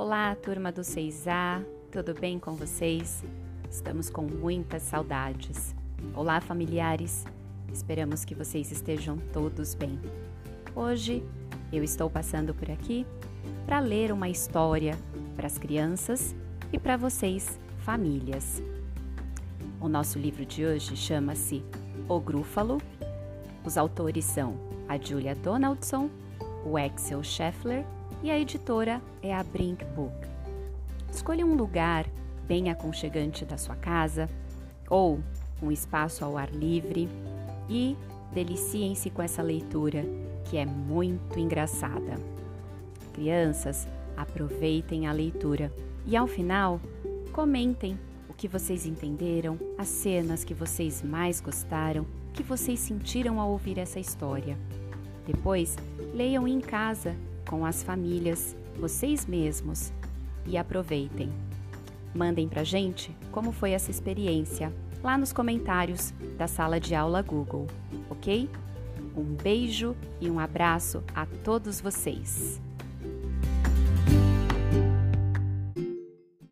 Olá, turma do 6A, tudo bem com vocês? Estamos com muitas saudades. Olá, familiares, esperamos que vocês estejam todos bem. Hoje eu estou passando por aqui para ler uma história para as crianças e para vocês, famílias. O nosso livro de hoje chama-se O Grúfalo. Os autores são a Julia Donaldson, o Axel Scheffler e a editora é a Brink Book. Escolha um lugar bem aconchegante da sua casa ou um espaço ao ar livre e deliciem-se com essa leitura que é muito engraçada. Crianças, aproveitem a leitura e ao final comentem o que vocês entenderam, as cenas que vocês mais gostaram, que vocês sentiram ao ouvir essa história. Depois, leiam em casa com as famílias, vocês mesmos e aproveitem. Mandem pra gente como foi essa experiência lá nos comentários da sala de aula Google, ok? Um beijo e um abraço a todos vocês.